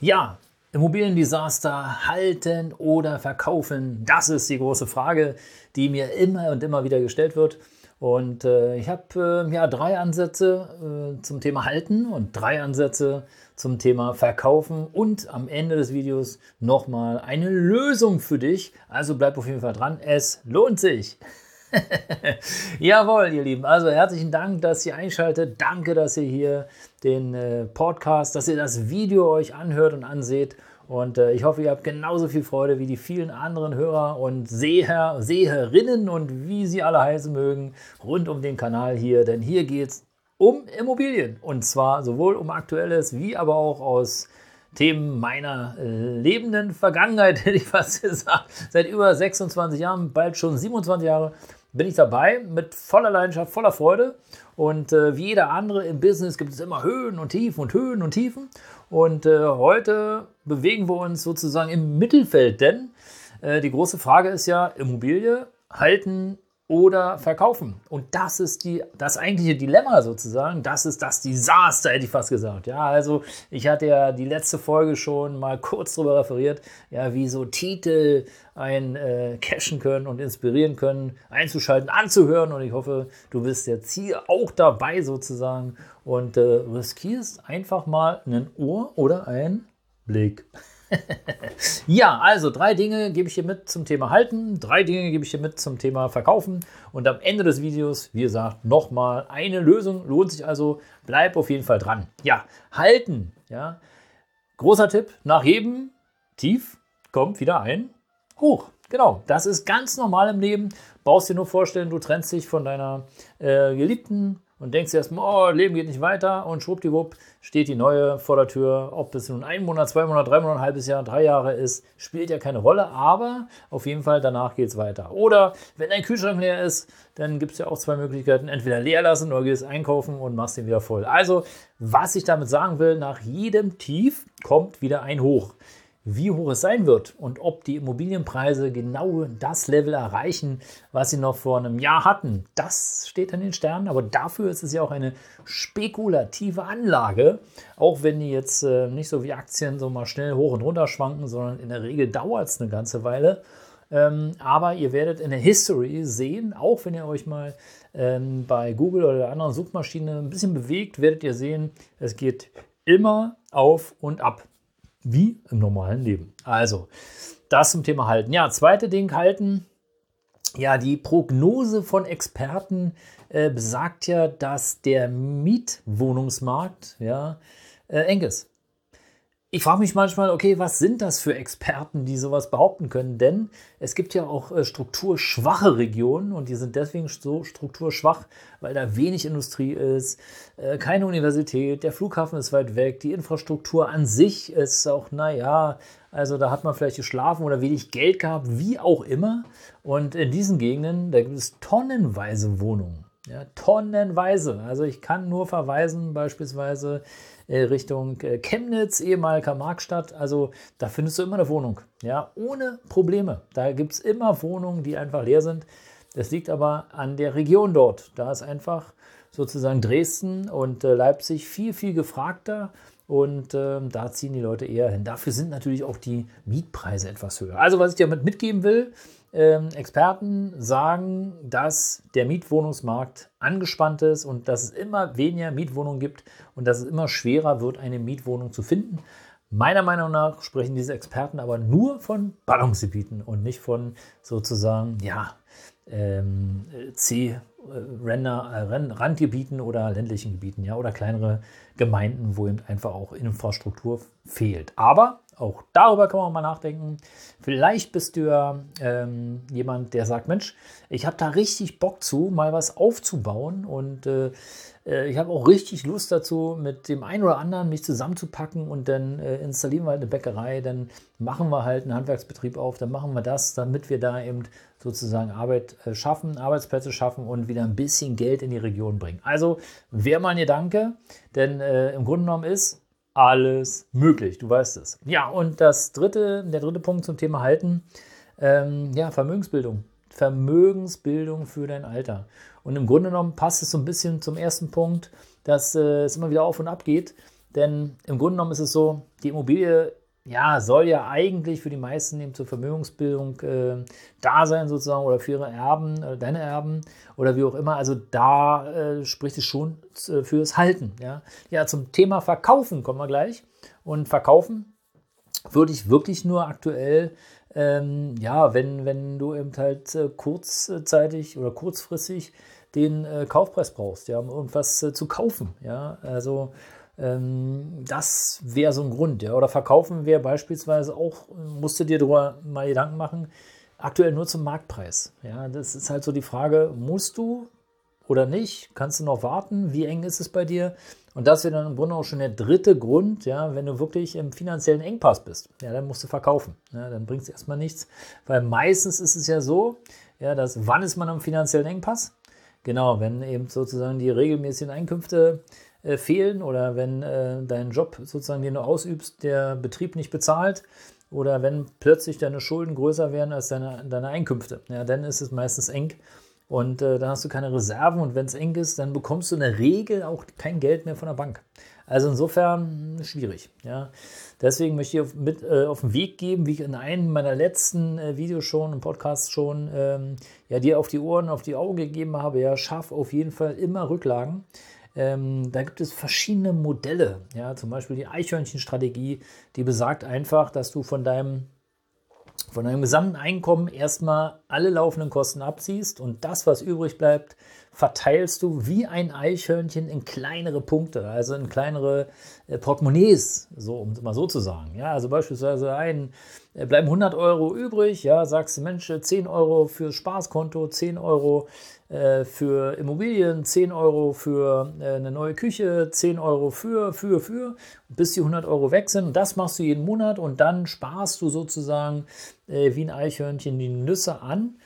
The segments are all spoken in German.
Ja, Immobiliendesaster halten oder verkaufen? Das ist die große Frage, die mir immer und immer wieder gestellt wird. Und äh, ich habe äh, ja drei Ansätze äh, zum Thema halten und drei Ansätze zum Thema verkaufen und am Ende des Videos nochmal eine Lösung für dich. Also bleib auf jeden Fall dran, es lohnt sich. Jawohl, ihr Lieben. Also herzlichen Dank, dass ihr einschaltet. Danke, dass ihr hier den äh, Podcast, dass ihr das Video euch anhört und anseht. Und äh, ich hoffe, ihr habt genauso viel Freude wie die vielen anderen Hörer und Seher, Seherinnen und wie sie alle heißen mögen, rund um den Kanal hier. Denn hier geht es um Immobilien. Und zwar sowohl um Aktuelles wie aber auch aus Themen meiner äh, lebenden Vergangenheit, hätte ich fast gesagt. Seit über 26 Jahren, bald schon 27 Jahre bin ich dabei mit voller Leidenschaft, voller Freude. Und äh, wie jeder andere im Business gibt es immer Höhen und Tiefen und Höhen und Tiefen. Und äh, heute bewegen wir uns sozusagen im Mittelfeld, denn äh, die große Frage ist ja, Immobilie halten oder verkaufen. Und das ist die, das eigentliche Dilemma sozusagen. Das ist das Desaster, hätte ich fast gesagt. Ja, also ich hatte ja die letzte Folge schon mal kurz darüber referiert, ja, wie so Titel ein äh, cashen können und inspirieren können, einzuschalten, anzuhören. Und ich hoffe, du bist jetzt hier auch dabei sozusagen und äh, riskierst einfach mal ein Ohr oder ein Blick. ja, also drei Dinge gebe ich dir mit zum Thema Halten, drei Dinge gebe ich dir mit zum Thema Verkaufen und am Ende des Videos, wie gesagt, nochmal eine Lösung. Lohnt sich also, bleib auf jeden Fall dran. Ja, halten, ja. Großer Tipp, nach jedem Tief kommt wieder ein Hoch. Genau, das ist ganz normal im Leben. Brauchst dir nur vorstellen, du trennst dich von deiner äh, Geliebten, und denkst erstmal, oh, Leben geht nicht weiter und schwuppdiwupp steht die neue vor der Tür. Ob es nun ein Monat, zwei Monate, drei Monate, ein halbes Jahr, drei Jahre ist, spielt ja keine Rolle, aber auf jeden Fall danach geht es weiter. Oder wenn dein Kühlschrank leer ist, dann gibt es ja auch zwei Möglichkeiten, entweder leer lassen oder gehst einkaufen und machst ihn wieder voll. Also, was ich damit sagen will, nach jedem Tief kommt wieder ein Hoch wie hoch es sein wird und ob die Immobilienpreise genau das Level erreichen, was sie noch vor einem Jahr hatten, das steht an den Sternen. Aber dafür ist es ja auch eine spekulative Anlage, auch wenn die jetzt äh, nicht so wie Aktien so mal schnell hoch und runter schwanken, sondern in der Regel dauert es eine ganze Weile. Ähm, aber ihr werdet in der History sehen, auch wenn ihr euch mal ähm, bei Google oder anderen Suchmaschine ein bisschen bewegt, werdet ihr sehen, es geht immer auf und ab wie im normalen Leben. Also, das zum Thema Halten. Ja, zweite Ding halten. Ja, die Prognose von Experten äh, besagt ja, dass der Mietwohnungsmarkt ja, äh, eng ist ich frage mich manchmal, okay, was sind das für Experten, die sowas behaupten können? Denn es gibt ja auch äh, strukturschwache Regionen und die sind deswegen so strukturschwach, weil da wenig Industrie ist, äh, keine Universität, der Flughafen ist weit weg, die Infrastruktur an sich ist auch, naja, also da hat man vielleicht geschlafen oder wenig Geld gehabt, wie auch immer. Und in diesen Gegenden, da gibt es tonnenweise Wohnungen. Ja, tonnenweise. Also ich kann nur verweisen beispielsweise äh, Richtung äh, Chemnitz, ehemaliger Markstadt. Also da findest du immer eine Wohnung. Ja, ohne Probleme. Da gibt es immer Wohnungen, die einfach leer sind. Das liegt aber an der Region dort. Da ist einfach sozusagen Dresden und äh, Leipzig viel, viel gefragter. Und äh, da ziehen die Leute eher hin. Dafür sind natürlich auch die Mietpreise etwas höher. Also, was ich dir damit mitgeben will, ähm, Experten sagen, dass der Mietwohnungsmarkt angespannt ist und dass es immer weniger Mietwohnungen gibt und dass es immer schwerer wird, eine Mietwohnung zu finden. Meiner Meinung nach sprechen diese Experten aber nur von Ballungsgebieten und nicht von sozusagen, ja, ähm, C, Ränder, äh, Randgebieten oder ländlichen Gebieten, ja, oder kleinere Gemeinden, wo eben einfach auch Infrastruktur fehlt. Aber Auch darüber kann man mal nachdenken. Vielleicht bist du ja ähm, jemand, der sagt, Mensch, ich habe da richtig Bock zu, mal was aufzubauen und äh, äh, ich habe auch richtig Lust dazu, mit dem einen oder anderen mich zusammenzupacken und dann äh, installieren wir halt eine Bäckerei, dann machen wir halt einen Handwerksbetrieb auf, dann machen wir das, damit wir da eben sozusagen Arbeit äh, schaffen, Arbeitsplätze schaffen und wieder ein bisschen Geld in die Region bringen. Also wäre mal ein Gedanke, denn äh, im Grunde genommen ist, alles möglich, du weißt es. Ja, und das dritte, der dritte Punkt zum Thema Halten, ähm, ja, Vermögensbildung. Vermögensbildung für dein Alter. Und im Grunde genommen passt es so ein bisschen zum ersten Punkt, dass äh, es immer wieder auf und ab geht. Denn im Grunde genommen ist es so, die Immobilie ja, soll ja eigentlich für die meisten eben zur Vermögensbildung äh, da sein, sozusagen, oder für ihre Erben, äh, deine Erben oder wie auch immer. Also da äh, spricht es schon äh, fürs Halten. Ja? ja, zum Thema Verkaufen kommen wir gleich. Und Verkaufen würde ich wirklich nur aktuell, ähm, ja, wenn, wenn du eben halt äh, kurzzeitig oder kurzfristig den Kaufpreis brauchst, ja, um irgendwas zu kaufen. Ja, also das wäre so ein Grund. Ja. Oder verkaufen wäre beispielsweise auch, musst du dir darüber mal Gedanken machen, aktuell nur zum Marktpreis. Ja, das ist halt so die Frage, musst du oder nicht? Kannst du noch warten? Wie eng ist es bei dir? Und das wäre dann im Grunde auch schon der dritte Grund, ja, wenn du wirklich im finanziellen Engpass bist, ja, dann musst du verkaufen. Ja, dann bringt es erstmal nichts. Weil meistens ist es ja so, ja, dass wann ist man im finanziellen Engpass? Genau, wenn eben sozusagen die regelmäßigen Einkünfte äh, fehlen oder wenn äh, dein Job sozusagen, den du ausübst, der Betrieb nicht bezahlt oder wenn plötzlich deine Schulden größer werden als deine, deine Einkünfte. Ja, dann ist es meistens eng und äh, dann hast du keine Reserven und wenn es eng ist, dann bekommst du in der Regel auch kein Geld mehr von der Bank. Also insofern schwierig. Ja. Deswegen möchte ich auf, mit äh, auf den Weg geben, wie ich in einem meiner letzten äh, Videos schon, im Podcast schon, ähm, ja, dir auf die Ohren, auf die Augen gegeben habe, ja, schaff auf jeden Fall immer Rücklagen. Ähm, da gibt es verschiedene Modelle. Ja, zum Beispiel die Eichhörnchenstrategie, die besagt einfach, dass du von deinem von deinem gesamten Einkommen erstmal alle laufenden Kosten abziehst und das, was übrig bleibt, verteilst du wie ein Eichhörnchen in kleinere Punkte, also in kleinere äh, Portemonnaies, so, um es mal so zu sagen. Ja, also beispielsweise ein, äh, bleiben 100 Euro übrig, ja, sagst du, Mensch, 10 Euro fürs Spaßkonto, 10 Euro äh, für Immobilien, 10 Euro für äh, eine neue Küche, 10 Euro für, für, für, bis die 100 Euro weg sind. Und das machst du jeden Monat und dann sparst du sozusagen äh, wie ein Eichhörnchen die Nüsse an,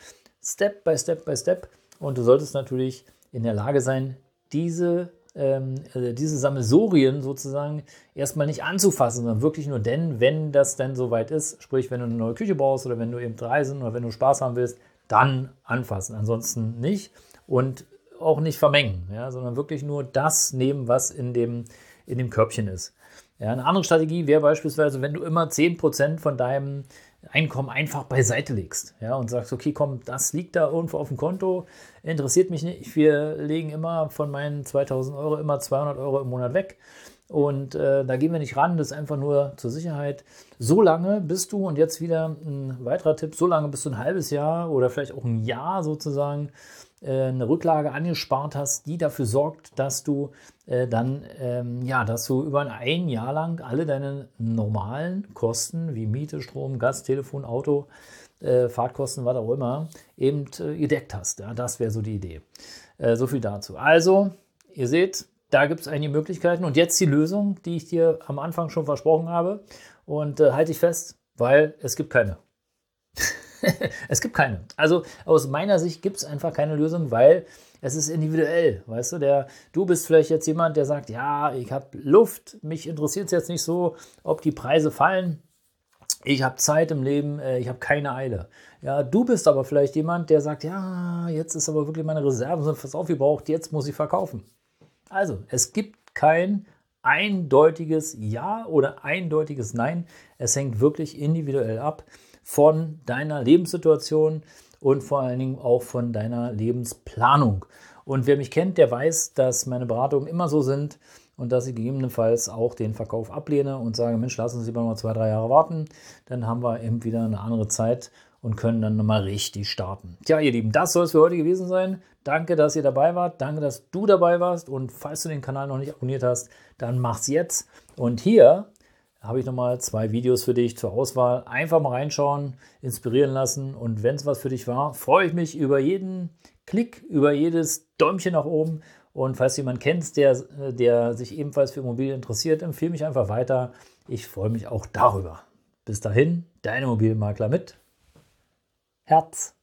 Step by Step by Step und du solltest natürlich in der Lage sein, diese, ähm, also diese Sammelsorien sozusagen erstmal nicht anzufassen, sondern wirklich nur denn, wenn das dann soweit ist, sprich, wenn du eine neue Küche brauchst oder wenn du eben reisen oder wenn du Spaß haben willst, dann anfassen. Ansonsten nicht und auch nicht vermengen, ja, sondern wirklich nur das nehmen, was in dem, in dem Körbchen ist. Ja, eine andere Strategie wäre beispielsweise, wenn du immer 10% von deinem Einkommen einfach beiseite legst ja, und sagst, okay, komm, das liegt da irgendwo auf dem Konto, interessiert mich nicht. Wir legen immer von meinen 2000 Euro immer 200 Euro im Monat weg und äh, da gehen wir nicht ran, das ist einfach nur zur Sicherheit. So lange bist du, und jetzt wieder ein weiterer Tipp, so lange bist du ein halbes Jahr oder vielleicht auch ein Jahr sozusagen eine Rücklage angespart hast, die dafür sorgt, dass du äh, dann, ähm, ja, dass du über ein Jahr lang alle deine normalen Kosten wie Miete, Strom, Gas, Telefon, Auto, äh, Fahrtkosten, was auch immer, eben äh, gedeckt hast. Das wäre so die Idee. Äh, so viel dazu. Also, ihr seht, da gibt es einige Möglichkeiten. Und jetzt die Lösung, die ich dir am Anfang schon versprochen habe. Und äh, halte ich fest, weil es gibt keine. es gibt keine. Also aus meiner Sicht gibt es einfach keine Lösung, weil es ist individuell. Weißt du, der, du bist vielleicht jetzt jemand, der sagt, ja, ich habe Luft, mich interessiert es jetzt nicht so, ob die Preise fallen. Ich habe Zeit im Leben, äh, ich habe keine Eile. Ja, du bist aber vielleicht jemand, der sagt, ja, jetzt ist aber wirklich meine Reserven sind fast aufgebraucht, jetzt muss ich verkaufen. Also, es gibt kein eindeutiges Ja oder eindeutiges Nein. Es hängt wirklich individuell ab von deiner Lebenssituation und vor allen Dingen auch von deiner Lebensplanung. Und wer mich kennt, der weiß, dass meine Beratungen immer so sind und dass ich gegebenenfalls auch den Verkauf ablehne und sage, Mensch, lass uns lieber noch zwei, drei Jahre warten, dann haben wir eben wieder eine andere Zeit und können dann nochmal richtig starten. Tja, ihr Lieben, das soll es für heute gewesen sein. Danke, dass ihr dabei wart. Danke, dass du dabei warst. Und falls du den Kanal noch nicht abonniert hast, dann mach's jetzt. Und hier habe ich nochmal zwei Videos für dich zur Auswahl. Einfach mal reinschauen, inspirieren lassen und wenn es was für dich war, freue ich mich über jeden Klick, über jedes Däumchen nach oben. Und falls du jemanden kennst, der, der sich ebenfalls für Immobilien interessiert, empfehle mich einfach weiter. Ich freue mich auch darüber. Bis dahin, dein Immobilienmakler mit Herz.